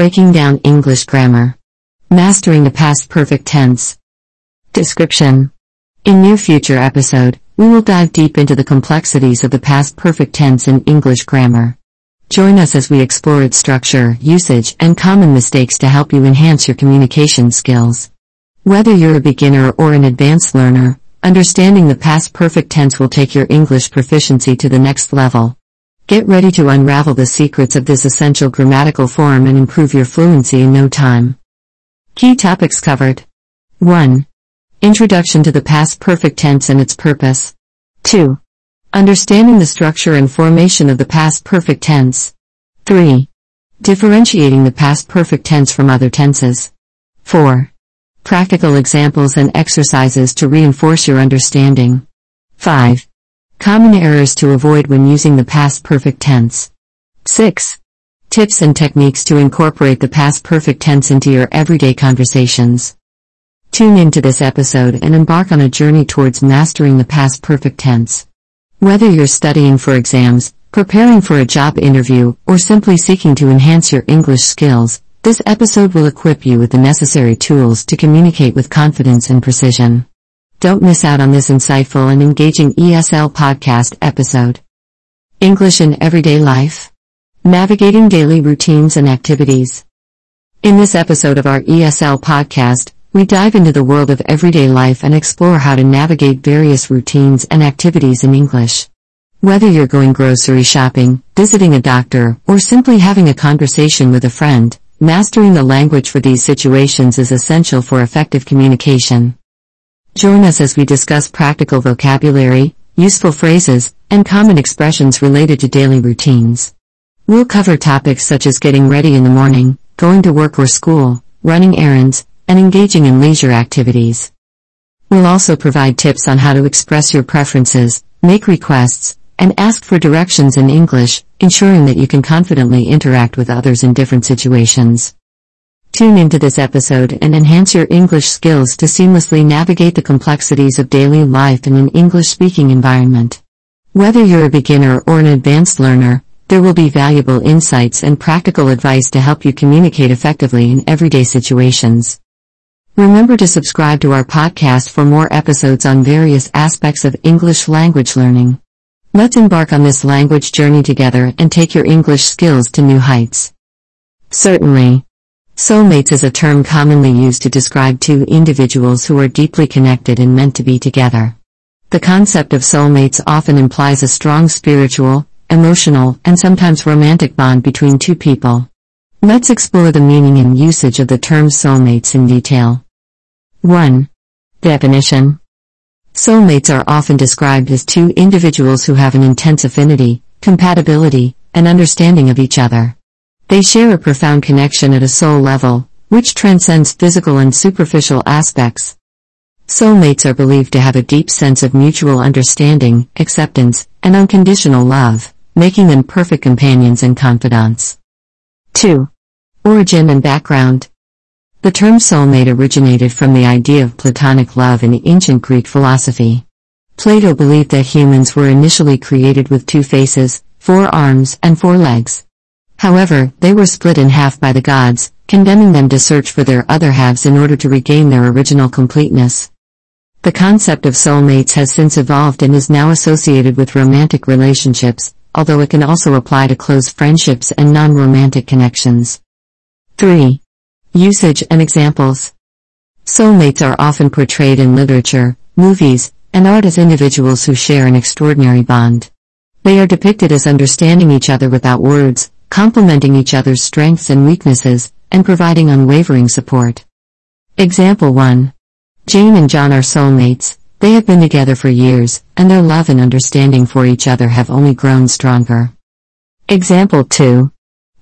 Breaking down English grammar. Mastering the past perfect tense. Description. In near future episode, we will dive deep into the complexities of the past perfect tense in English grammar. Join us as we explore its structure, usage, and common mistakes to help you enhance your communication skills. Whether you're a beginner or an advanced learner, understanding the past perfect tense will take your English proficiency to the next level. Get ready to unravel the secrets of this essential grammatical form and improve your fluency in no time. Key topics covered. 1. Introduction to the past perfect tense and its purpose. 2. Understanding the structure and formation of the past perfect tense. 3. Differentiating the past perfect tense from other tenses. 4. Practical examples and exercises to reinforce your understanding. 5. Common errors to avoid when using the past perfect tense. 6. Tips and techniques to incorporate the past perfect tense into your everyday conversations. Tune into this episode and embark on a journey towards mastering the past perfect tense. Whether you're studying for exams, preparing for a job interview, or simply seeking to enhance your English skills, this episode will equip you with the necessary tools to communicate with confidence and precision. Don't miss out on this insightful and engaging ESL podcast episode. English in Everyday Life Navigating Daily Routines and Activities. In this episode of our ESL podcast, we dive into the world of everyday life and explore how to navigate various routines and activities in English. Whether you're going grocery shopping, visiting a doctor, or simply having a conversation with a friend, mastering the language for these situations is essential for effective communication. Join us as we discuss practical vocabulary, useful phrases, and common expressions related to daily routines. We'll cover topics such as getting ready in the morning, going to work or school, running errands, and engaging in leisure activities. We'll also provide tips on how to express your preferences, make requests, and ask for directions in English, ensuring that you can confidently interact with others in different situations. Tune into this episode and enhance your English skills to seamlessly navigate the complexities of daily life in an English speaking environment. Whether you're a beginner or an advanced learner, there will be valuable insights and practical advice to help you communicate effectively in everyday situations. Remember to subscribe to our podcast for more episodes on various aspects of English language learning. Let's embark on this language journey together and take your English skills to new heights. Certainly. Soulmates is a term commonly used to describe two individuals who are deeply connected and meant to be together. The concept of soulmates often implies a strong spiritual, emotional, and sometimes romantic bond between two people. Let's explore the meaning and usage of the term soulmates in detail. 1. Definition Soulmates are often described as two individuals who have an intense affinity, compatibility, and understanding of each other. They share a profound connection at a soul level, which transcends physical and superficial aspects. Soulmates are believed to have a deep sense of mutual understanding, acceptance, and unconditional love, making them perfect companions and confidants. 2. Origin and background. The term soulmate originated from the idea of platonic love in the ancient Greek philosophy. Plato believed that humans were initially created with two faces, four arms, and four legs. However, they were split in half by the gods, condemning them to search for their other halves in order to regain their original completeness. The concept of soulmates has since evolved and is now associated with romantic relationships, although it can also apply to close friendships and non-romantic connections. 3. Usage and examples. Soulmates are often portrayed in literature, movies, and art as individuals who share an extraordinary bond. They are depicted as understanding each other without words, complementing each other's strengths and weaknesses, and providing unwavering support. Example 1. Jane and John are soulmates, they have been together for years, and their love and understanding for each other have only grown stronger. Example 2.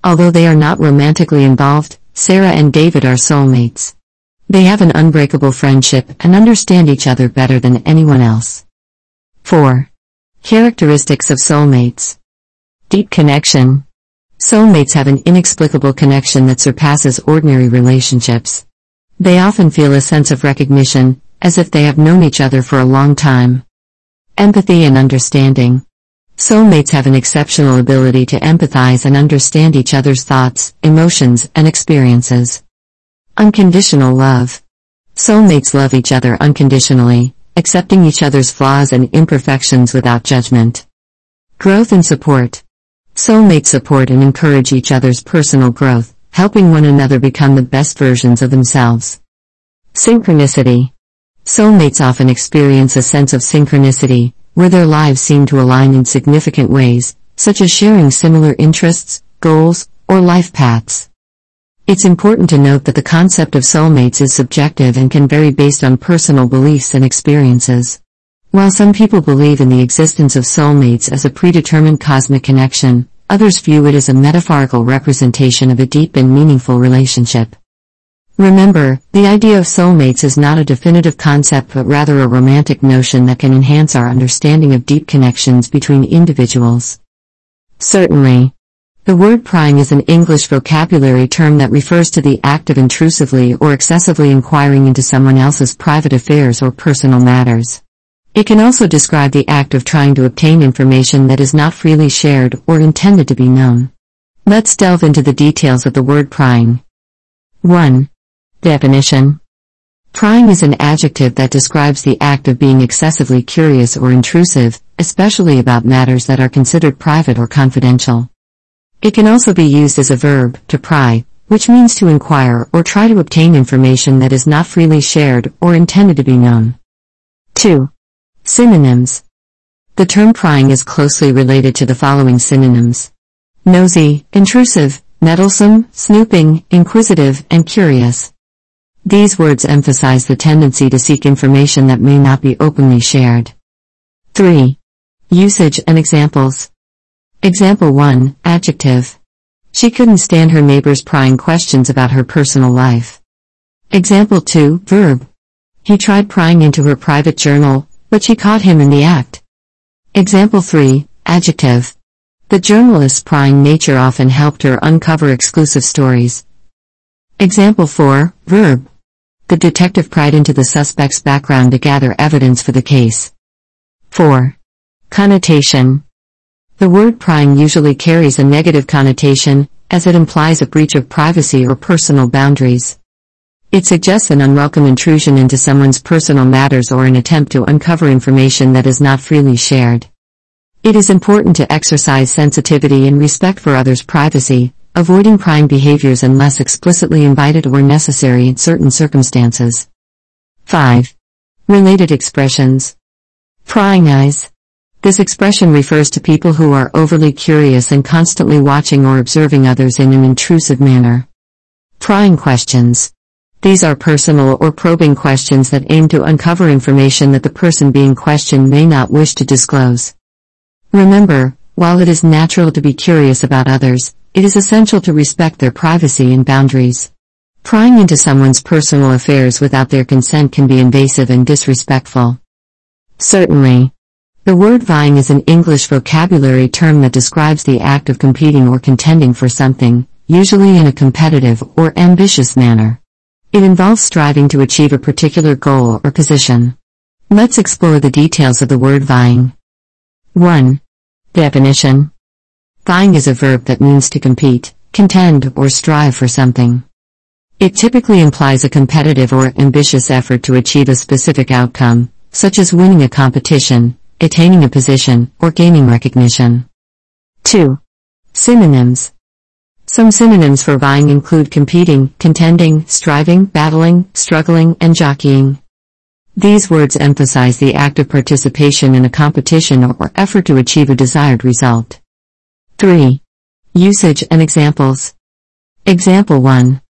Although they are not romantically involved, Sarah and David are soulmates. They have an unbreakable friendship and understand each other better than anyone else. 4. Characteristics of soulmates. Deep connection. Soulmates have an inexplicable connection that surpasses ordinary relationships. They often feel a sense of recognition, as if they have known each other for a long time. Empathy and understanding. Soulmates have an exceptional ability to empathize and understand each other's thoughts, emotions, and experiences. Unconditional love. Soulmates love each other unconditionally, accepting each other's flaws and imperfections without judgment. Growth and support. Soulmates support and encourage each other's personal growth, helping one another become the best versions of themselves. Synchronicity. Soulmates often experience a sense of synchronicity, where their lives seem to align in significant ways, such as sharing similar interests, goals, or life paths. It's important to note that the concept of soulmates is subjective and can vary based on personal beliefs and experiences. While some people believe in the existence of soulmates as a predetermined cosmic connection, others view it as a metaphorical representation of a deep and meaningful relationship. Remember, the idea of soulmates is not a definitive concept but rather a romantic notion that can enhance our understanding of deep connections between individuals. Certainly. The word prying is an English vocabulary term that refers to the act of intrusively or excessively inquiring into someone else's private affairs or personal matters. It can also describe the act of trying to obtain information that is not freely shared or intended to be known. Let's delve into the details of the word prying. 1. Definition Prying is an adjective that describes the act of being excessively curious or intrusive, especially about matters that are considered private or confidential. It can also be used as a verb, to pry, which means to inquire or try to obtain information that is not freely shared or intended to be known. 2. Synonyms. The term prying is closely related to the following synonyms. Nosy, intrusive, meddlesome, snooping, inquisitive, and curious. These words emphasize the tendency to seek information that may not be openly shared. 3. Usage and examples. Example 1, adjective. She couldn't stand her neighbors prying questions about her personal life. Example 2, verb. He tried prying into her private journal, but she caught him in the act. Example 3, adjective. The journalist's prying nature often helped her uncover exclusive stories. Example 4, verb. The detective pried into the suspect's background to gather evidence for the case. 4. Connotation. The word prying usually carries a negative connotation, as it implies a breach of privacy or personal boundaries. It suggests an unwelcome intrusion into someone's personal matters or an attempt to uncover information that is not freely shared. It is important to exercise sensitivity and respect for others' privacy, avoiding prying behaviors unless explicitly invited or necessary in certain circumstances. 5. Related expressions. Prying eyes. This expression refers to people who are overly curious and constantly watching or observing others in an intrusive manner. Prying questions. These are personal or probing questions that aim to uncover information that the person being questioned may not wish to disclose. Remember, while it is natural to be curious about others, it is essential to respect their privacy and boundaries. Prying into someone's personal affairs without their consent can be invasive and disrespectful. Certainly. The word vying is an English vocabulary term that describes the act of competing or contending for something, usually in a competitive or ambitious manner. It involves striving to achieve a particular goal or position. Let's explore the details of the word vying. 1. Definition Vying is a verb that means to compete, contend, or strive for something. It typically implies a competitive or ambitious effort to achieve a specific outcome, such as winning a competition, attaining a position, or gaining recognition. 2. Synonyms some synonyms for vying include competing, contending, striving, battling, struggling, and jockeying. These words emphasize the active participation in a competition or effort to achieve a desired result. 3. Usage and examples. Example 1.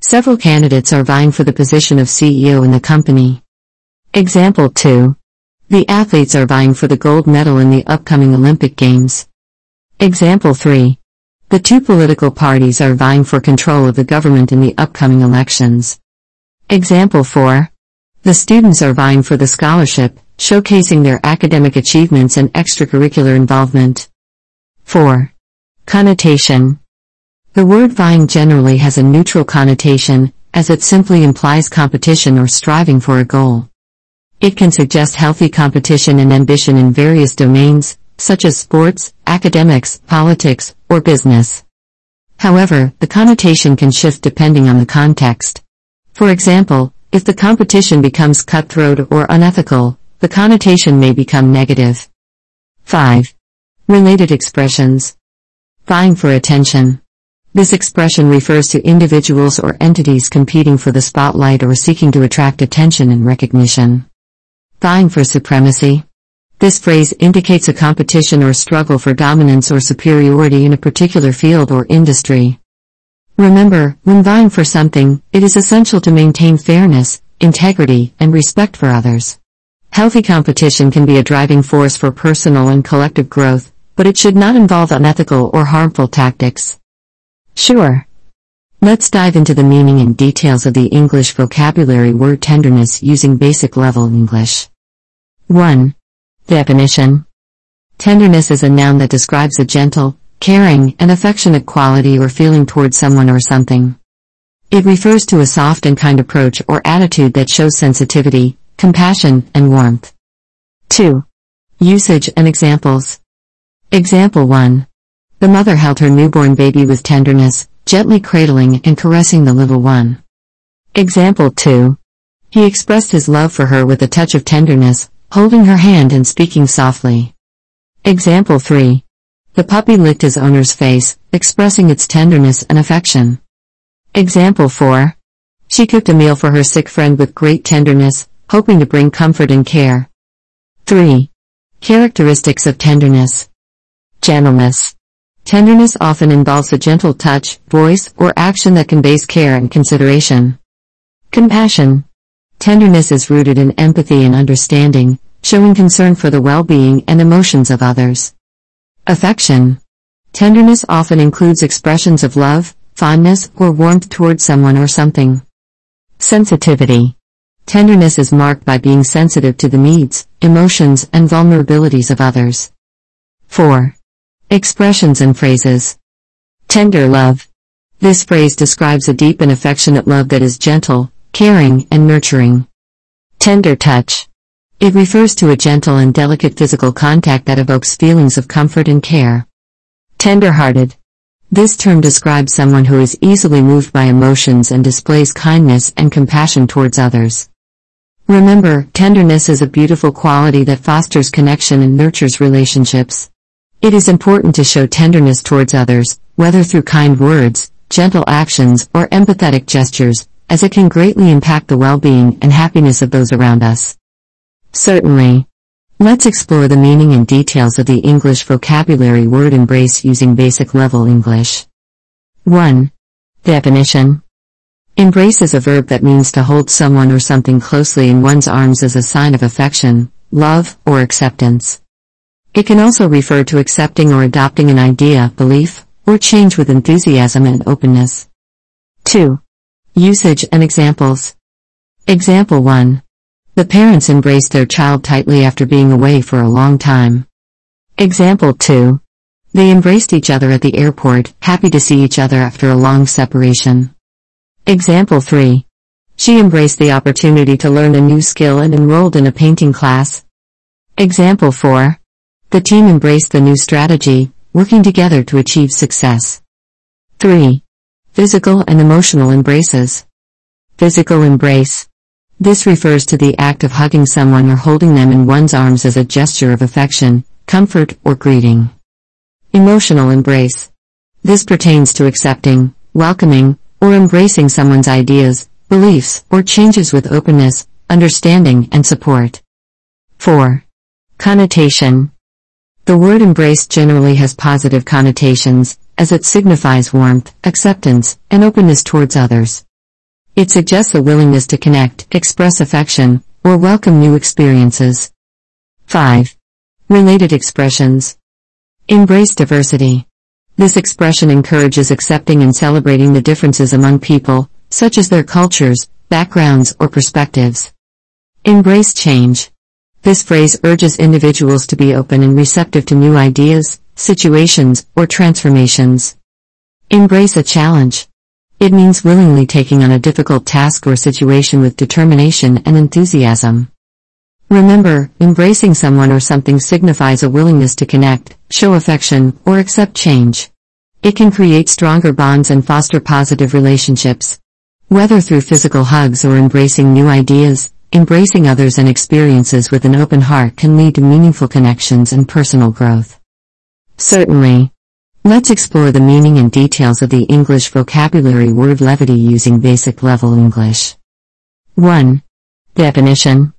Several candidates are vying for the position of CEO in the company. Example 2. The athletes are vying for the gold medal in the upcoming Olympic Games. Example 3. The two political parties are vying for control of the government in the upcoming elections. Example 4. The students are vying for the scholarship, showcasing their academic achievements and extracurricular involvement. 4. Connotation. The word vying generally has a neutral connotation, as it simply implies competition or striving for a goal. It can suggest healthy competition and ambition in various domains, such as sports, academics, politics, or business. However, the connotation can shift depending on the context. For example, if the competition becomes cutthroat or unethical, the connotation may become negative. 5. Related expressions. Vying for attention. This expression refers to individuals or entities competing for the spotlight or seeking to attract attention and recognition. Vying for supremacy. This phrase indicates a competition or struggle for dominance or superiority in a particular field or industry. Remember, when vying for something, it is essential to maintain fairness, integrity, and respect for others. Healthy competition can be a driving force for personal and collective growth, but it should not involve unethical or harmful tactics. Sure. Let's dive into the meaning and details of the English vocabulary word tenderness using basic level English. 1. Definition Tenderness is a noun that describes a gentle, caring, and affectionate quality or feeling towards someone or something. It refers to a soft and kind approach or attitude that shows sensitivity, compassion, and warmth. 2. Usage and examples. Example 1. The mother held her newborn baby with tenderness, gently cradling and caressing the little one. Example 2. He expressed his love for her with a touch of tenderness, holding her hand and speaking softly. Example 3. The puppy licked his owner's face, expressing its tenderness and affection. Example 4. She cooked a meal for her sick friend with great tenderness, hoping to bring comfort and care. 3. Characteristics of tenderness. Gentleness. Tenderness often involves a gentle touch, voice, or action that conveys care and consideration. Compassion. Tenderness is rooted in empathy and understanding, showing concern for the well-being and emotions of others. Affection. Tenderness often includes expressions of love, fondness, or warmth towards someone or something. Sensitivity. Tenderness is marked by being sensitive to the needs, emotions, and vulnerabilities of others. 4. Expressions and phrases. Tender love. This phrase describes a deep and affectionate love that is gentle, caring, and nurturing. Tender touch. It refers to a gentle and delicate physical contact that evokes feelings of comfort and care. Tender-hearted. This term describes someone who is easily moved by emotions and displays kindness and compassion towards others. Remember, tenderness is a beautiful quality that fosters connection and nurtures relationships. It is important to show tenderness towards others, whether through kind words, gentle actions, or empathetic gestures, as it can greatly impact the well-being and happiness of those around us. Certainly. Let's explore the meaning and details of the English vocabulary word embrace using basic level English. 1. Definition. Embrace is a verb that means to hold someone or something closely in one's arms as a sign of affection, love, or acceptance. It can also refer to accepting or adopting an idea, belief, or change with enthusiasm and openness. 2. Usage and examples. Example 1. The parents embraced their child tightly after being away for a long time. Example 2. They embraced each other at the airport, happy to see each other after a long separation. Example 3. She embraced the opportunity to learn a new skill and enrolled in a painting class. Example 4. The team embraced the new strategy, working together to achieve success. 3. Physical and emotional embraces. Physical embrace. This refers to the act of hugging someone or holding them in one's arms as a gesture of affection, comfort, or greeting. Emotional embrace. This pertains to accepting, welcoming, or embracing someone's ideas, beliefs, or changes with openness, understanding, and support. 4. Connotation. The word embrace generally has positive connotations, as it signifies warmth, acceptance, and openness towards others. It suggests a willingness to connect, express affection, or welcome new experiences. 5. Related expressions. Embrace diversity. This expression encourages accepting and celebrating the differences among people, such as their cultures, backgrounds, or perspectives. Embrace change. This phrase urges individuals to be open and receptive to new ideas, situations, or transformations. Embrace a challenge. It means willingly taking on a difficult task or situation with determination and enthusiasm. Remember, embracing someone or something signifies a willingness to connect, show affection, or accept change. It can create stronger bonds and foster positive relationships. Whether through physical hugs or embracing new ideas, embracing others and experiences with an open heart can lead to meaningful connections and personal growth. Certainly. Let's explore the meaning and details of the English vocabulary word levity using basic level English. 1. Definition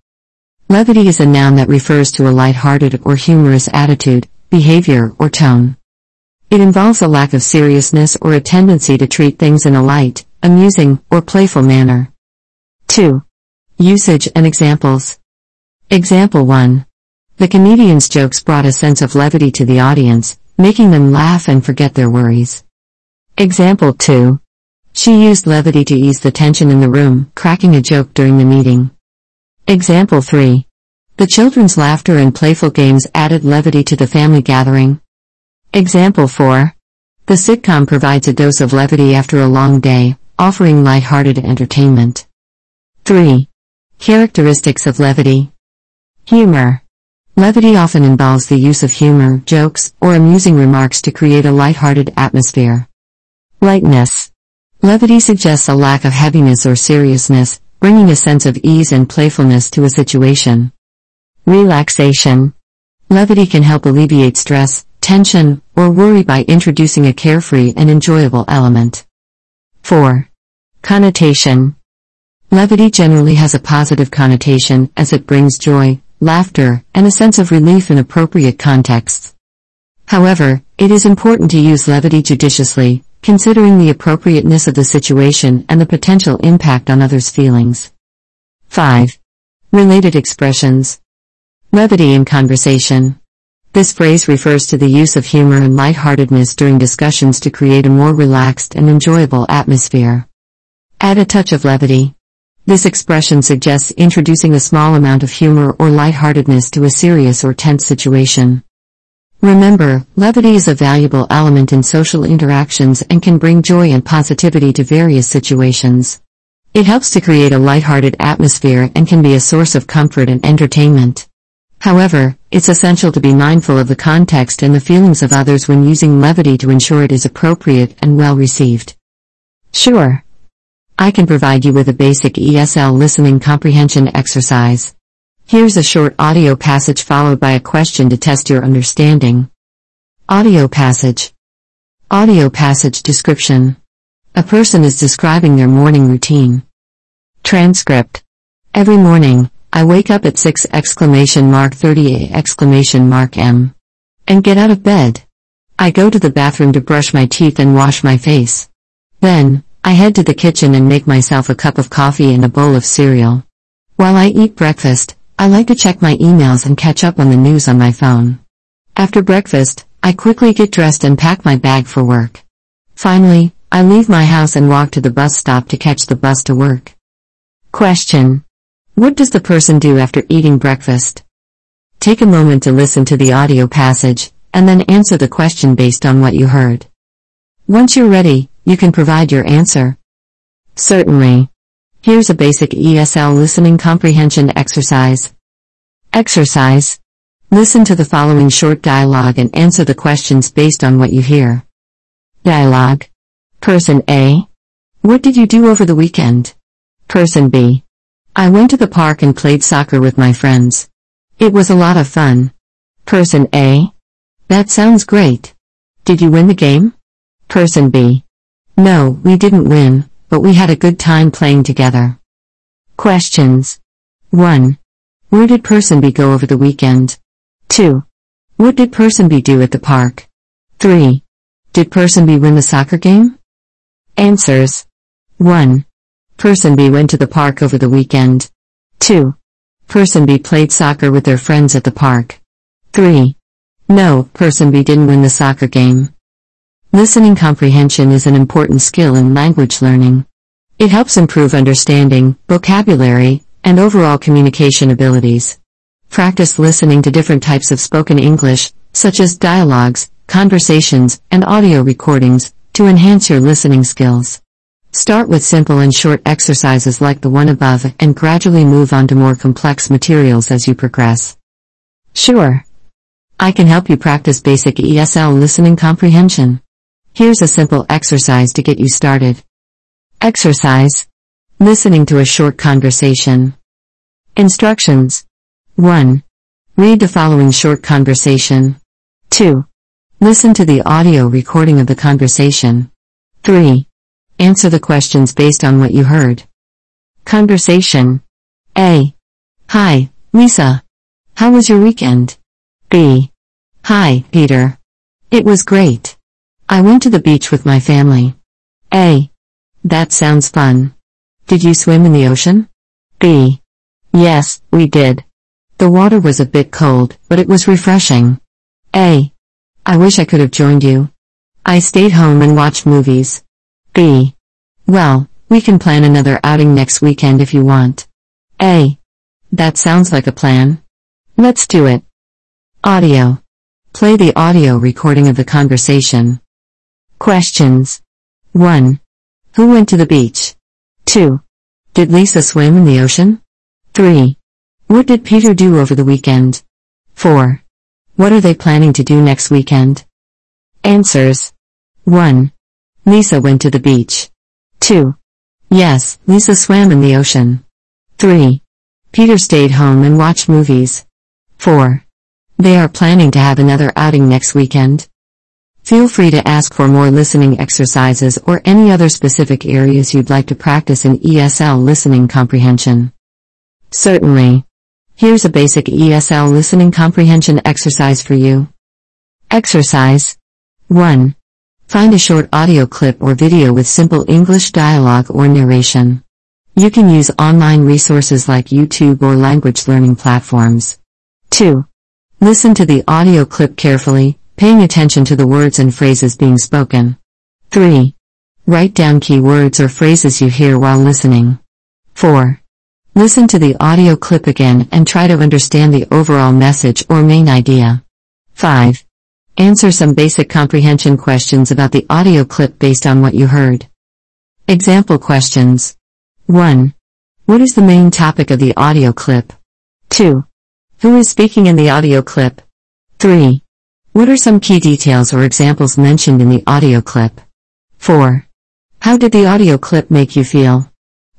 Levity is a noun that refers to a light-hearted or humorous attitude, behavior, or tone. It involves a lack of seriousness or a tendency to treat things in a light, amusing, or playful manner. 2. Usage and examples. Example 1. The comedian's jokes brought a sense of levity to the audience, making them laugh and forget their worries. Example 2. She used levity to ease the tension in the room, cracking a joke during the meeting. Example 3. The children's laughter and playful games added levity to the family gathering. Example 4. The sitcom provides a dose of levity after a long day, offering light-hearted entertainment. 3. Characteristics of levity. Humor. Levity often involves the use of humor, jokes, or amusing remarks to create a light-hearted atmosphere. Lightness. Levity suggests a lack of heaviness or seriousness, bringing a sense of ease and playfulness to a situation. Relaxation. Levity can help alleviate stress, tension, or worry by introducing a carefree and enjoyable element. 4. Connotation. Levity generally has a positive connotation as it brings joy, laughter, and a sense of relief in appropriate contexts. However, it is important to use levity judiciously, considering the appropriateness of the situation and the potential impact on others' feelings. 5. Related expressions. Levity in conversation. This phrase refers to the use of humor and lightheartedness during discussions to create a more relaxed and enjoyable atmosphere. Add a touch of levity. This expression suggests introducing a small amount of humor or lightheartedness to a serious or tense situation. Remember, levity is a valuable element in social interactions and can bring joy and positivity to various situations. It helps to create a lighthearted atmosphere and can be a source of comfort and entertainment. However, it's essential to be mindful of the context and the feelings of others when using levity to ensure it is appropriate and well received. Sure. I can provide you with a basic ESL listening comprehension exercise. Here's a short audio passage followed by a question to test your understanding. Audio passage. Audio passage description. A person is describing their morning routine. Transcript. Every morning, I wake up at 6 exclamation mark 30 exclamation mark M. And get out of bed. I go to the bathroom to brush my teeth and wash my face. Then, I head to the kitchen and make myself a cup of coffee and a bowl of cereal. While I eat breakfast, I like to check my emails and catch up on the news on my phone. After breakfast, I quickly get dressed and pack my bag for work. Finally, I leave my house and walk to the bus stop to catch the bus to work. Question. What does the person do after eating breakfast? Take a moment to listen to the audio passage, and then answer the question based on what you heard. Once you're ready, you can provide your answer. Certainly. Here's a basic ESL listening comprehension exercise. Exercise. Listen to the following short dialogue and answer the questions based on what you hear. Dialogue. Person A. What did you do over the weekend? Person B. I went to the park and played soccer with my friends. It was a lot of fun. Person A. That sounds great. Did you win the game? Person B. No, we didn't win, but we had a good time playing together. Questions 1. Where did person B go over the weekend? 2. What did person B do at the park? 3. Did person B win the soccer game? Answers 1. Person B went to the park over the weekend. 2. Person B played soccer with their friends at the park. 3. No, person B didn't win the soccer game. Listening comprehension is an important skill in language learning. It helps improve understanding, vocabulary, and overall communication abilities. Practice listening to different types of spoken English, such as dialogues, conversations, and audio recordings, to enhance your listening skills. Start with simple and short exercises like the one above and gradually move on to more complex materials as you progress. Sure. I can help you practice basic ESL listening comprehension. Here's a simple exercise to get you started. Exercise. Listening to a short conversation. Instructions. 1. Read the following short conversation. 2. Listen to the audio recording of the conversation. 3. Answer the questions based on what you heard. Conversation. A. Hi, Lisa. How was your weekend? B. Hi, Peter. It was great. I went to the beach with my family. A. That sounds fun. Did you swim in the ocean? B. Yes, we did. The water was a bit cold, but it was refreshing. A. I wish I could have joined you. I stayed home and watched movies. B. Well, we can plan another outing next weekend if you want. A. That sounds like a plan. Let's do it. Audio. Play the audio recording of the conversation. Questions. 1. Who went to the beach? 2. Did Lisa swim in the ocean? 3. What did Peter do over the weekend? 4. What are they planning to do next weekend? Answers. 1. Lisa went to the beach. 2. Yes, Lisa swam in the ocean. 3. Peter stayed home and watched movies. 4. They are planning to have another outing next weekend. Feel free to ask for more listening exercises or any other specific areas you'd like to practice in ESL listening comprehension. Certainly. Here's a basic ESL listening comprehension exercise for you. Exercise 1. Find a short audio clip or video with simple English dialogue or narration. You can use online resources like YouTube or language learning platforms. 2. Listen to the audio clip carefully, paying attention to the words and phrases being spoken. 3. Write down key words or phrases you hear while listening. 4. Listen to the audio clip again and try to understand the overall message or main idea. 5. Answer some basic comprehension questions about the audio clip based on what you heard. Example questions. 1. What is the main topic of the audio clip? 2. Who is speaking in the audio clip? 3. What are some key details or examples mentioned in the audio clip? 4. How did the audio clip make you feel?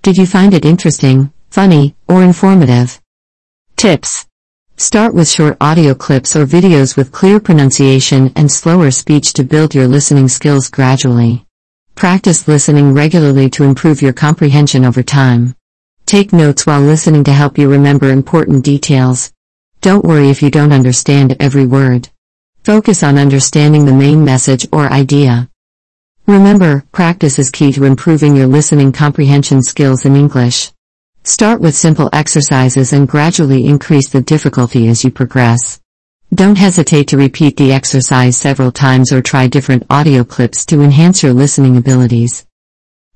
Did you find it interesting, funny, or informative? Tips Start with short audio clips or videos with clear pronunciation and slower speech to build your listening skills gradually. Practice listening regularly to improve your comprehension over time. Take notes while listening to help you remember important details. Don't worry if you don't understand every word. Focus on understanding the main message or idea. Remember, practice is key to improving your listening comprehension skills in English. Start with simple exercises and gradually increase the difficulty as you progress. Don't hesitate to repeat the exercise several times or try different audio clips to enhance your listening abilities.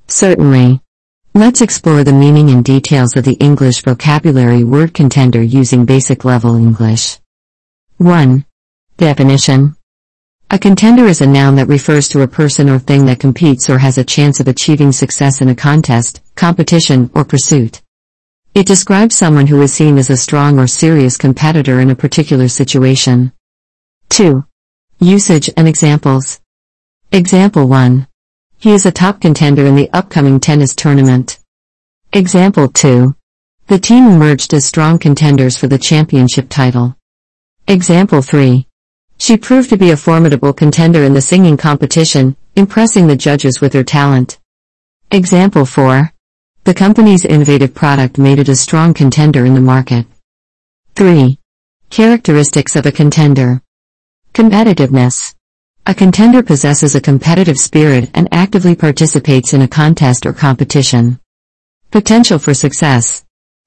Certainly. Let's explore the meaning and details of the English vocabulary word contender using basic level English. 1. Definition. A contender is a noun that refers to a person or thing that competes or has a chance of achieving success in a contest, competition, or pursuit. It describes someone who is seen as a strong or serious competitor in a particular situation. 2. Usage and examples. Example 1. He is a top contender in the upcoming tennis tournament. Example 2. The team emerged as strong contenders for the championship title. Example 3. She proved to be a formidable contender in the singing competition, impressing the judges with her talent. Example 4. The company's innovative product made it a strong contender in the market. 3. Characteristics of a contender. Competitiveness. A contender possesses a competitive spirit and actively participates in a contest or competition. Potential for success.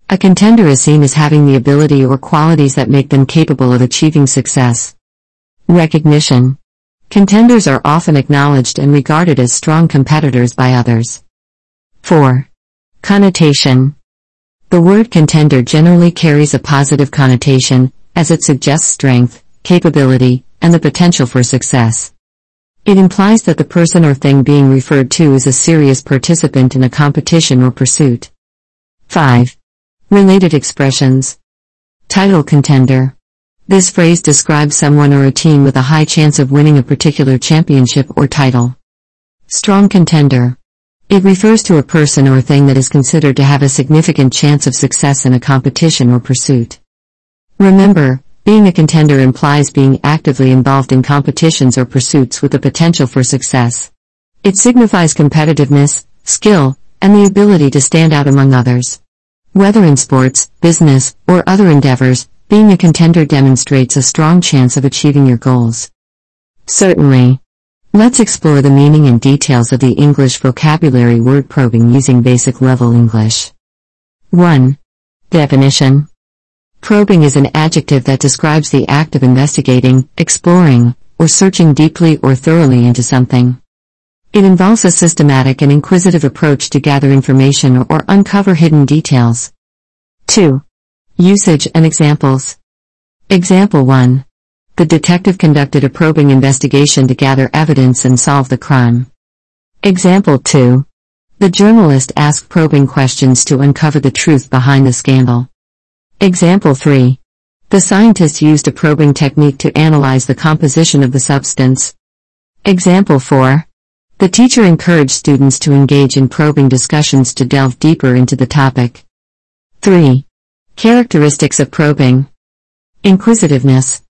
A contender is seen as having the ability or qualities that make them capable of achieving success. Recognition. Contenders are often acknowledged and regarded as strong competitors by others. 4. Connotation The word contender generally carries a positive connotation, as it suggests strength, capability, and the potential for success. It implies that the person or thing being referred to is a serious participant in a competition or pursuit. 5. Related expressions. Title contender. This phrase describes someone or a team with a high chance of winning a particular championship or title. Strong contender. It refers to a person or thing that is considered to have a significant chance of success in a competition or pursuit. Remember, being a contender implies being actively involved in competitions or pursuits with the potential for success. It signifies competitiveness, skill, and the ability to stand out among others. Whether in sports, business, or other endeavors, being a contender demonstrates a strong chance of achieving your goals. Certainly. Let's explore the meaning and details of the English vocabulary word probing using basic level English. 1. Definition Probing is an adjective that describes the act of investigating, exploring, or searching deeply or thoroughly into something. It involves a systematic and inquisitive approach to gather information or uncover hidden details. 2. Usage and examples. Example 1. The detective conducted a probing investigation to gather evidence and solve the crime. Example 2. The journalist asked probing questions to uncover the truth behind the scandal. Example 3. The scientist used a probing technique to analyze the composition of the substance. Example 4. The teacher encouraged students to engage in probing discussions to delve deeper into the topic. 3. Characteristics of probing. Inquisitiveness.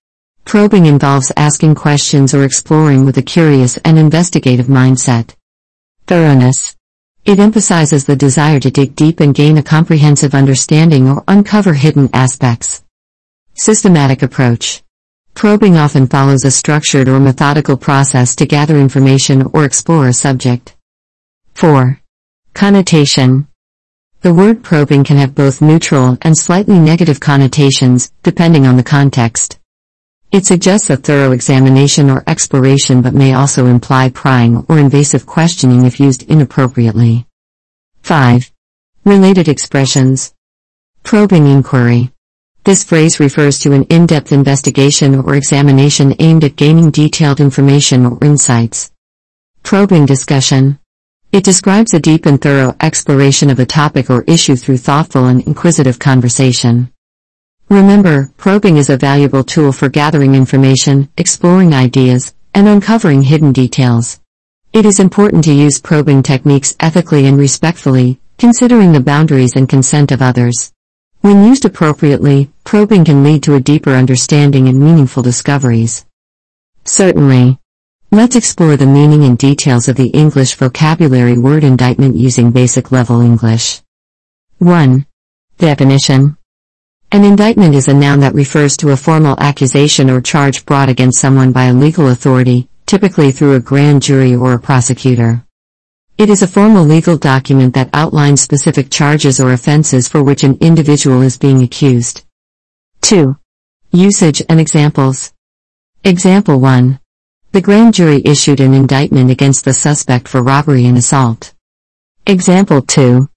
Probing involves asking questions or exploring with a curious and investigative mindset. Thoroughness. It emphasizes the desire to dig deep and gain a comprehensive understanding or uncover hidden aspects. Systematic approach. Probing often follows a structured or methodical process to gather information or explore a subject. 4. Connotation. The word probing can have both neutral and slightly negative connotations, depending on the context. It suggests a thorough examination or exploration but may also imply prying or invasive questioning if used inappropriately. 5. Related expressions. Probing inquiry. This phrase refers to an in-depth investigation or examination aimed at gaining detailed information or insights. Probing discussion. It describes a deep and thorough exploration of a topic or issue through thoughtful and inquisitive conversation. Remember, probing is a valuable tool for gathering information, exploring ideas, and uncovering hidden details. It is important to use probing techniques ethically and respectfully, considering the boundaries and consent of others. When used appropriately, probing can lead to a deeper understanding and meaningful discoveries. Certainly. Let's explore the meaning and details of the English vocabulary word indictment using basic level English. 1. Definition an indictment is a noun that refers to a formal accusation or charge brought against someone by a legal authority, typically through a grand jury or a prosecutor. It is a formal legal document that outlines specific charges or offenses for which an individual is being accused. 2. Usage and examples. Example 1. The grand jury issued an indictment against the suspect for robbery and assault. Example 2.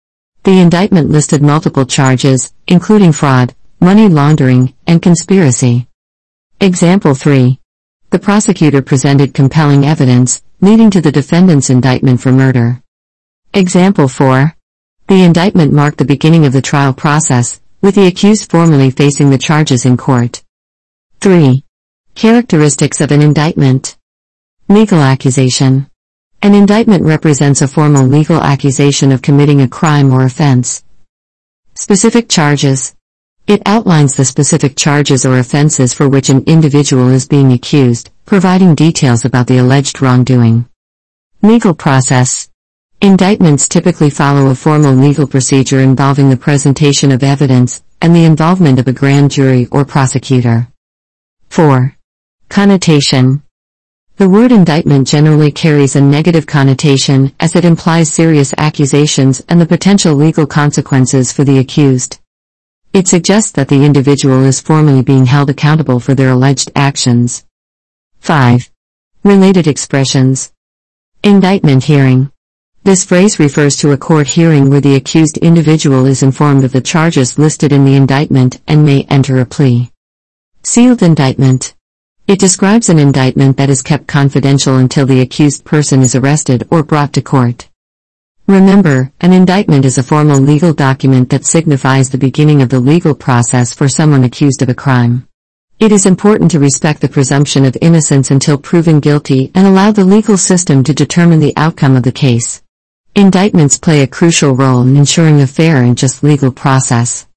The indictment listed multiple charges, including fraud, money laundering, and conspiracy. Example 3. The prosecutor presented compelling evidence, leading to the defendant's indictment for murder. Example 4. The indictment marked the beginning of the trial process, with the accused formally facing the charges in court. 3. Characteristics of an indictment. Legal accusation. An indictment represents a formal legal accusation of committing a crime or offense. Specific charges. It outlines the specific charges or offenses for which an individual is being accused, providing details about the alleged wrongdoing. Legal process. Indictments typically follow a formal legal procedure involving the presentation of evidence and the involvement of a grand jury or prosecutor. 4. Connotation. The word indictment generally carries a negative connotation as it implies serious accusations and the potential legal consequences for the accused. It suggests that the individual is formally being held accountable for their alleged actions. 5. Related expressions. Indictment hearing. This phrase refers to a court hearing where the accused individual is informed of the charges listed in the indictment and may enter a plea. Sealed indictment. It describes an indictment that is kept confidential until the accused person is arrested or brought to court. Remember, an indictment is a formal legal document that signifies the beginning of the legal process for someone accused of a crime. It is important to respect the presumption of innocence until proven guilty and allow the legal system to determine the outcome of the case. Indictments play a crucial role in ensuring a fair and just legal process.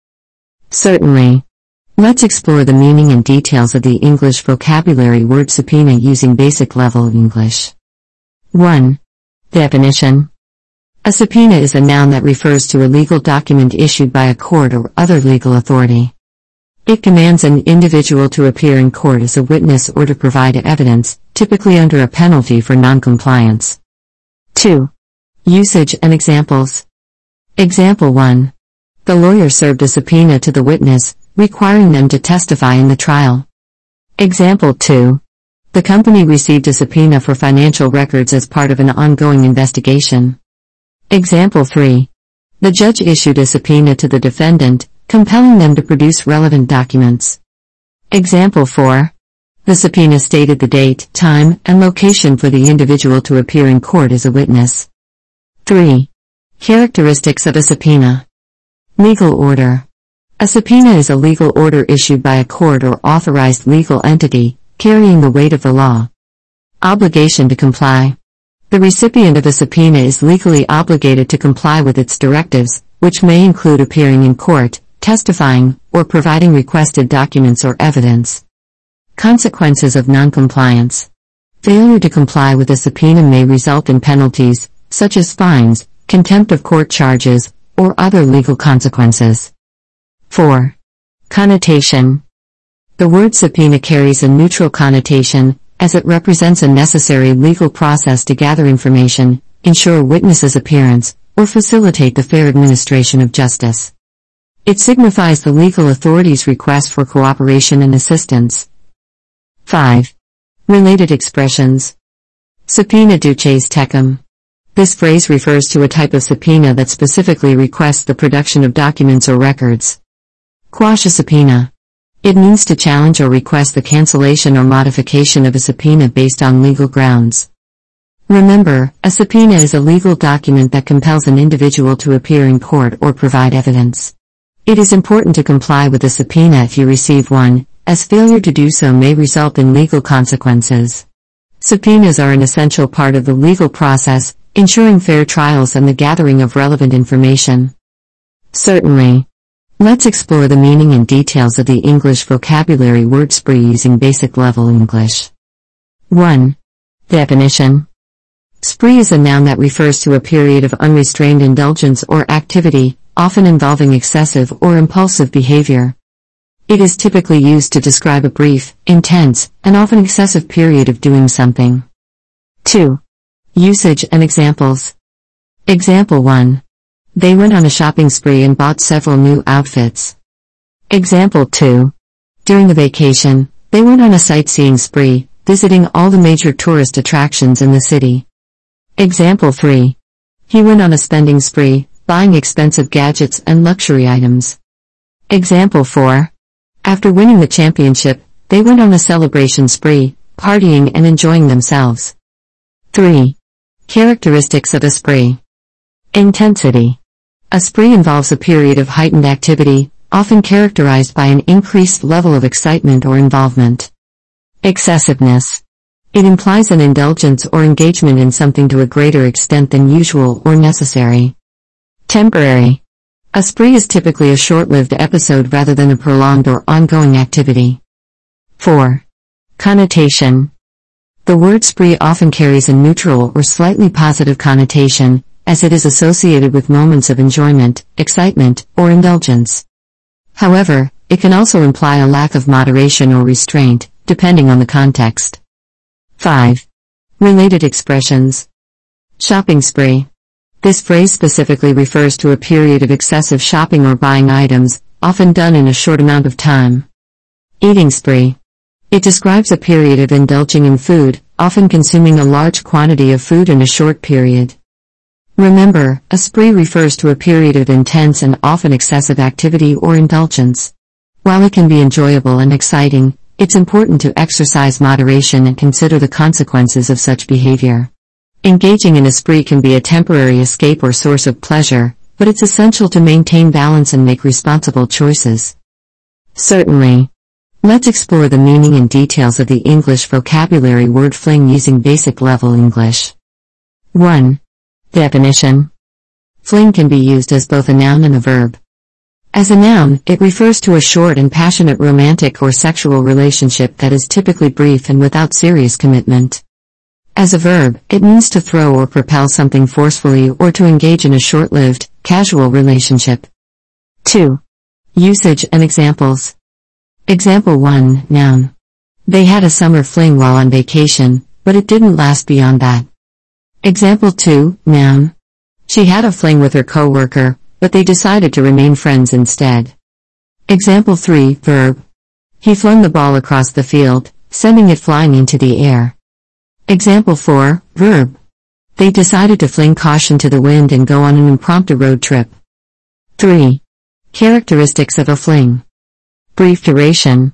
Certainly. Let's explore the meaning and details of the English vocabulary word subpoena using basic level English. 1. Definition A subpoena is a noun that refers to a legal document issued by a court or other legal authority. It commands an individual to appear in court as a witness or to provide evidence, typically under a penalty for noncompliance. 2. Usage and examples. Example 1. The lawyer served a subpoena to the witness, requiring them to testify in the trial. Example 2. The company received a subpoena for financial records as part of an ongoing investigation. Example 3. The judge issued a subpoena to the defendant, compelling them to produce relevant documents. Example 4. The subpoena stated the date, time, and location for the individual to appear in court as a witness. 3. Characteristics of a subpoena. Legal order. A subpoena is a legal order issued by a court or authorized legal entity, carrying the weight of the law. Obligation to comply. The recipient of a subpoena is legally obligated to comply with its directives, which may include appearing in court, testifying, or providing requested documents or evidence. Consequences of noncompliance. Failure to comply with a subpoena may result in penalties, such as fines, contempt of court charges, or other legal consequences. 4. Connotation. The word subpoena carries a neutral connotation, as it represents a necessary legal process to gather information, ensure witnesses' appearance, or facilitate the fair administration of justice. It signifies the legal authority's request for cooperation and assistance. 5. Related expressions. Subpoena duces tecum. This phrase refers to a type of subpoena that specifically requests the production of documents or records. Quash a subpoena. It means to challenge or request the cancellation or modification of a subpoena based on legal grounds. Remember, a subpoena is a legal document that compels an individual to appear in court or provide evidence. It is important to comply with a subpoena if you receive one, as failure to do so may result in legal consequences. Subpoenas are an essential part of the legal process, ensuring fair trials and the gathering of relevant information. Certainly. Let's explore the meaning and details of the English vocabulary word spree using basic level English. 1. Definition. Spree is a noun that refers to a period of unrestrained indulgence or activity, often involving excessive or impulsive behavior. It is typically used to describe a brief, intense, and often excessive period of doing something. 2. Usage and examples. Example 1. They went on a shopping spree and bought several new outfits. Example 2. During the vacation, they went on a sightseeing spree, visiting all the major tourist attractions in the city. Example 3. He went on a spending spree, buying expensive gadgets and luxury items. Example 4. After winning the championship, they went on a celebration spree, partying and enjoying themselves. 3. Characteristics of a spree. Intensity. A spree involves a period of heightened activity, often characterized by an increased level of excitement or involvement. Excessiveness. It implies an indulgence or engagement in something to a greater extent than usual or necessary. Temporary. A spree is typically a short-lived episode rather than a prolonged or ongoing activity. 4. Connotation. The word spree often carries a neutral or slightly positive connotation, as it is associated with moments of enjoyment, excitement, or indulgence. However, it can also imply a lack of moderation or restraint, depending on the context. 5. Related expressions. Shopping spree. This phrase specifically refers to a period of excessive shopping or buying items, often done in a short amount of time. Eating spree. It describes a period of indulging in food, often consuming a large quantity of food in a short period. Remember, a spree refers to a period of intense and often excessive activity or indulgence. While it can be enjoyable and exciting, It's important to exercise moderation and consider the consequences of such behavior. Engaging in a spree can be a temporary escape or source of pleasure, but it's essential to maintain balance and make responsible choices. Certainly. Let's explore the meaning and details of the English vocabulary word fling using basic level English. 1. Definition. Fling can be used as both a noun and a verb. As a noun, it refers to a short and passionate romantic or sexual relationship that is typically brief and without serious commitment. As a verb, it means to throw or propel something forcefully or to engage in a short-lived, casual relationship. 2. Usage and examples. Example 1, noun. They had a summer fling while on vacation, but it didn't last beyond that. Example 2, noun. She had a fling with her coworker, but they decided to remain friends instead. Example 3, verb. He flung the ball across the field, sending it flying into the air. Example 4, verb. They decided to fling caution to the wind and go on an impromptu road trip. 3. Characteristics of a fling. Brief duration.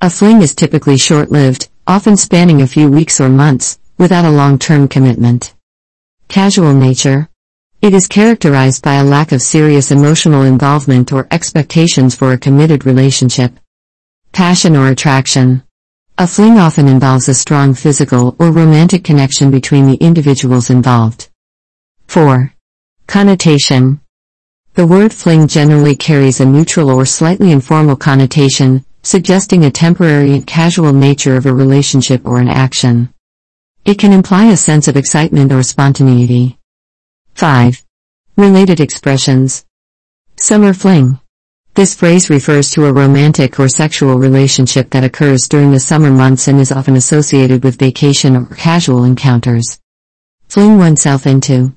A fling is typically short-lived, often spanning a few weeks or months, without a long-term commitment. Casual nature. It is characterized by a lack of serious emotional involvement or expectations for a committed relationship. Passion or attraction. A fling often involves a strong physical or romantic connection between the individuals involved. 4. Connotation. The word fling generally carries a neutral or slightly informal connotation, suggesting a temporary and casual nature of a relationship or an action. It can imply a sense of excitement or spontaneity. 5. Related expressions. Summer fling. This phrase refers to a romantic or sexual relationship that occurs during the summer months and is often associated with vacation or casual encounters. Fling oneself into.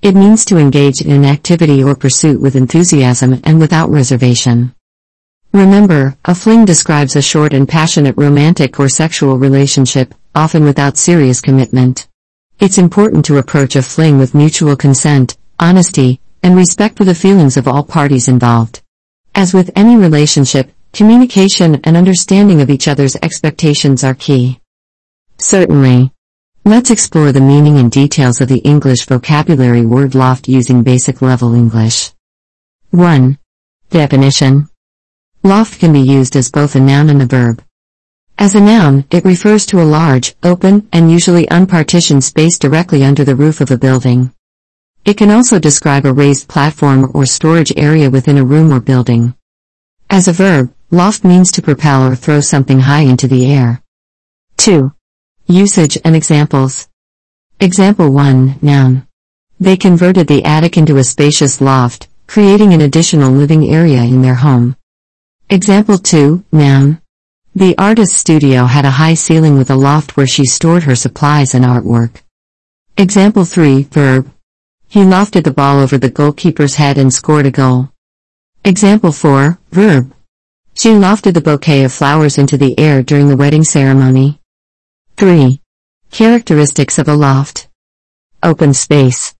It means to engage in an activity or pursuit with enthusiasm and without reservation. Remember, a fling describes a short and passionate romantic or sexual relationship, often without serious commitment. It's important to approach a fling with mutual consent, honesty, and respect for the feelings of all parties involved. As with any relationship, communication and understanding of each other's expectations are key. Certainly. Let's explore the meaning and details of the English vocabulary word loft using basic level English. 1. Definition. Loft can be used as both a noun and a verb. As a noun, it refers to a large, open, and usually unpartitioned space directly under the roof of a building. It can also describe a raised platform or storage area within a room or building. As a verb, loft means to propel or throw something high into the air. 2. Usage and examples. Example 1, noun. They converted the attic into a spacious loft, creating an additional living area in their home. Example 2, noun. The artist's studio had a high ceiling with a loft where she stored her supplies and artwork. Example 3, verb. He lofted the ball over the goalkeeper's head and scored a goal. Example 4, verb. She lofted the bouquet of flowers into the air during the wedding ceremony. 3. Characteristics of a loft. Open space.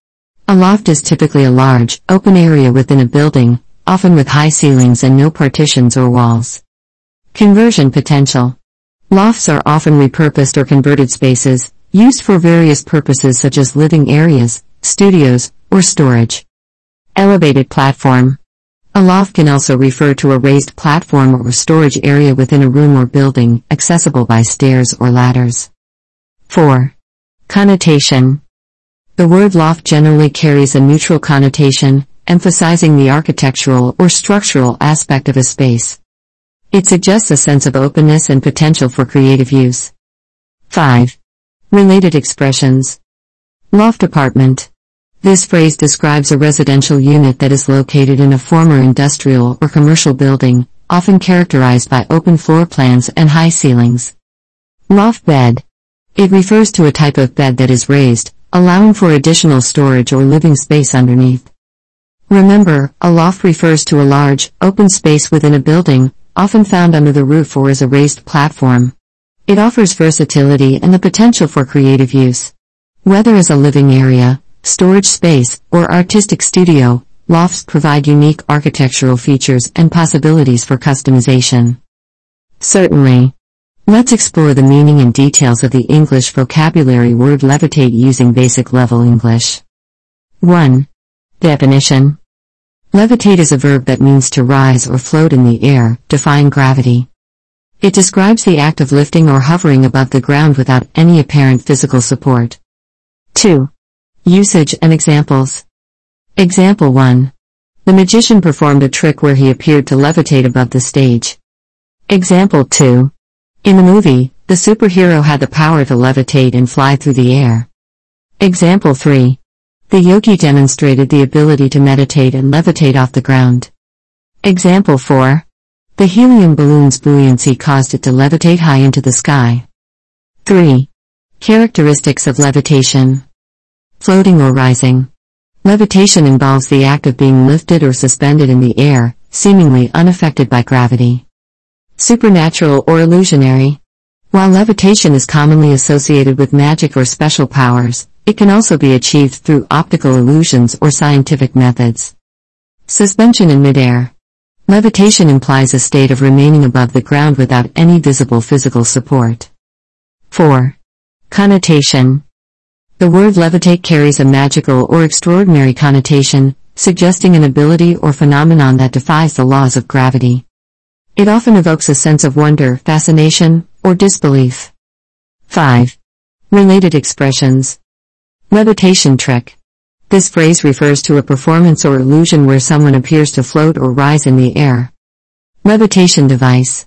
A loft is typically a large, open area within a building, often with high ceilings and no partitions or walls. Conversion potential. Lofts are often repurposed or converted spaces, used for various purposes such as living areas, studios, or storage. Elevated platform. A loft can also refer to a raised platform or storage area within a room or building, accessible by stairs or ladders. 4. Connotation. The word loft generally carries a neutral connotation, emphasizing the architectural or structural aspect of a space. It suggests a sense of openness and potential for creative use. 5. Related expressions. Loft apartment. This phrase describes a residential unit that is located in a former industrial or commercial building, often characterized by open floor plans and high ceilings. Loft bed. It refers to a type of bed that is raised, allowing for additional storage or living space underneath. Remember, a loft refers to a large, open space within a building, often found under the roof or as a raised platform. It offers versatility and the potential for creative use. Whether as a living area, storage space, or artistic studio, lofts provide unique architectural features and possibilities for customization. Certainly. Let's explore the meaning and details of the English vocabulary word levitate using basic level English. 1. Definition Levitate is a verb that means to rise or float in the air, defying gravity. It describes the act of lifting or hovering above the ground without any apparent physical support. 2. Usage and examples. Example 1. The magician performed a trick where he appeared to levitate above the stage. Example 2. In the movie, the superhero had the power to levitate and fly through the air. Example 3. The yogi demonstrated the ability to meditate and levitate off the ground. Example 4. The helium balloon's buoyancy caused it to levitate high into the sky. 3. Characteristics of levitation. Floating or rising. Levitation involves the act of being lifted or suspended in the air, seemingly unaffected by gravity supernatural or illusionary. While levitation is commonly associated with magic or special powers, it can also be achieved through optical illusions or scientific methods. Suspension in midair. Levitation implies a state of remaining above the ground without any visible physical support. 4. Connotation. The word levitate carries a magical or extraordinary connotation, suggesting an ability or phenomenon that defies the laws of gravity. It often evokes a sense of wonder, fascination, or disbelief. 5. Related expressions. Levitation trick. This phrase refers to a performance or illusion where someone appears to float or rise in the air. Levitation device.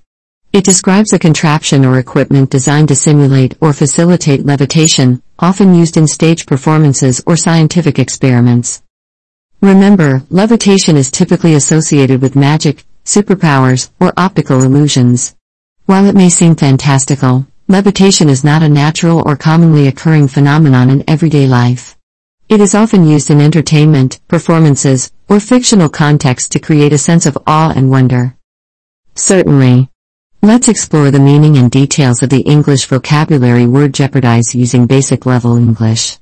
It describes a contraption or equipment designed to simulate or facilitate levitation, often used in stage performances or scientific experiments. Remember, levitation is typically associated with magic, superpowers, or optical illusions. While it may seem fantastical, levitation is not a natural or commonly occurring phenomenon in everyday life. It is often used in entertainment, performances, or fictional contexts to create a sense of awe and wonder. Certainly. Let's explore the meaning and details of the English vocabulary word jeopardize using basic level English.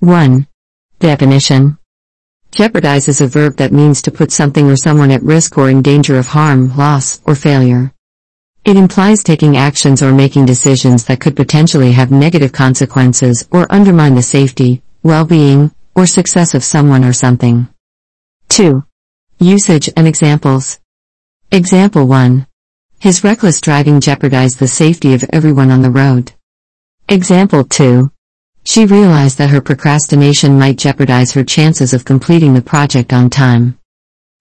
1. Definition Jeopardize is a verb that means to put something or someone at risk or in danger of harm, loss, or failure. It implies taking actions or making decisions that could potentially have negative consequences or undermine the safety, well-being, or success of someone or something. 2. Usage and examples. Example 1. His reckless driving jeopardized the safety of everyone on the road. Example 2. She realized that her procrastination might jeopardize her chances of completing the project on time.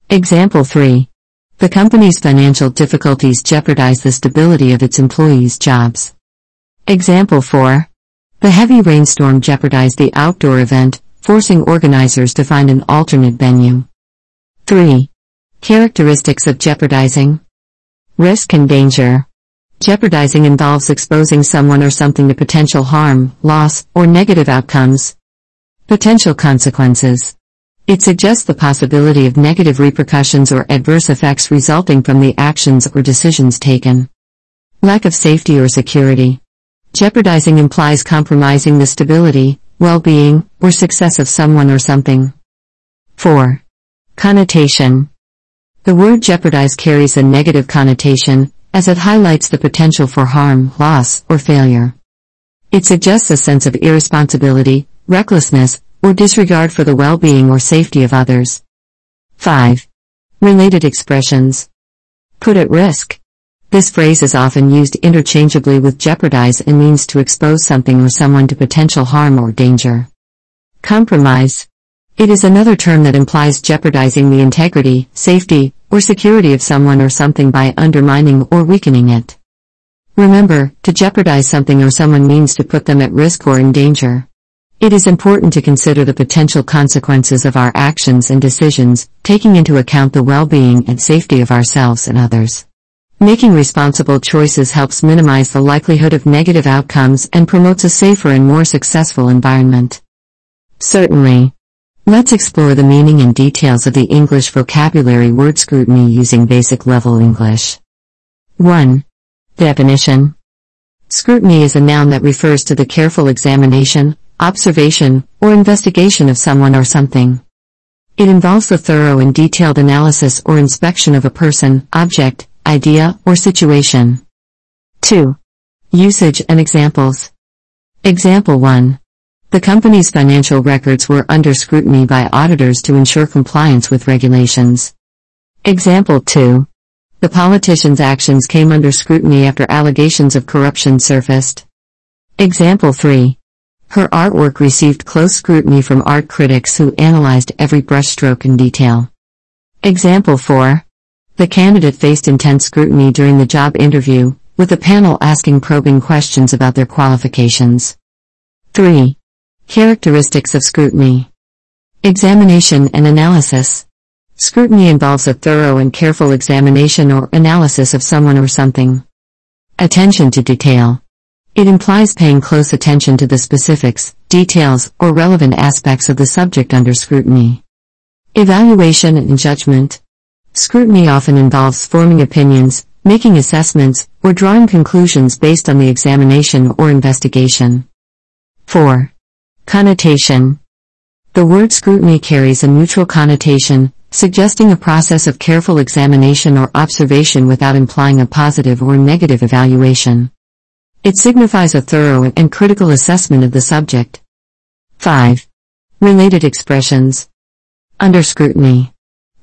Example 3. The company's financial difficulties jeopardize the stability of its employees' jobs. Example 4. The heavy rainstorm jeopardized the outdoor event, forcing organizers to find an alternate venue. 3. Characteristics of jeopardizing Risk and danger. Jeopardizing involves exposing someone or something to potential harm, loss, or negative outcomes. Potential consequences. It suggests the possibility of negative repercussions or adverse effects resulting from the actions or decisions taken. Lack of safety or security. Jeopardizing implies compromising the stability, well-being, or success of someone or something. 4. Connotation. The word jeopardize carries a negative connotation, as it highlights the potential for harm, loss, or failure. It suggests a sense of irresponsibility, recklessness, or disregard for the well-being or safety of others. 5. Related expressions. Put at risk. This phrase is often used interchangeably with jeopardize and means to expose something or someone to potential harm or danger. Compromise. It is another term that implies jeopardizing the integrity, safety, or security of someone or something by undermining or weakening it. Remember, to jeopardize something or someone means to put them at risk or in danger. It is important to consider the potential consequences of our actions and decisions, taking into account the well-being and safety of ourselves and others. Making responsible choices helps minimize the likelihood of negative outcomes and promotes a safer and more successful environment. Certainly, Let's explore the meaning and details of the English vocabulary word scrutiny using basic level English. 1. Definition. Scrutiny is a noun that refers to the careful examination, observation, or investigation of someone or something. It involves the thorough and detailed analysis or inspection of a person, object, idea, or situation. 2. Usage and examples. Example 1. The company's financial records were under scrutiny by auditors to ensure compliance with regulations. Example 2. The politician's actions came under scrutiny after allegations of corruption surfaced. Example 3. Her artwork received close scrutiny from art critics who analyzed every brushstroke in detail. Example 4. The candidate faced intense scrutiny during the job interview, with the panel asking probing questions about their qualifications. 3. Characteristics of scrutiny. Examination and analysis. Scrutiny involves a thorough and careful examination or analysis of someone or something. Attention to detail. It implies paying close attention to the specifics, details, or relevant aspects of the subject under scrutiny. Evaluation and judgment. Scrutiny often involves forming opinions, making assessments, or drawing conclusions based on the examination or investigation. 4. Connotation. The word scrutiny carries a neutral connotation, suggesting a process of careful examination or observation without implying a positive or negative evaluation. It signifies a thorough and critical assessment of the subject. 5. Related expressions. Under scrutiny.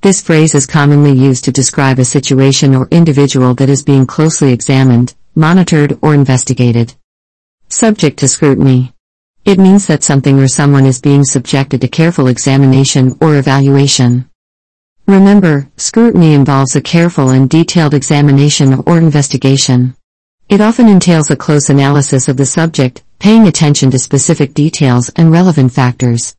This phrase is commonly used to describe a situation or individual that is being closely examined, monitored, or investigated. Subject to scrutiny. It means that something or someone is being subjected to careful examination or evaluation. Remember, scrutiny involves a careful and detailed examination or investigation. It often entails a close analysis of the subject, paying attention to specific details and relevant factors.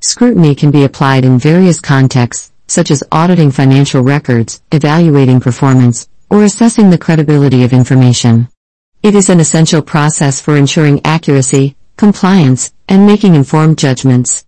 Scrutiny can be applied in various contexts, such as auditing financial records, evaluating performance, or assessing the credibility of information. It is an essential process for ensuring accuracy, compliance, and making informed judgments.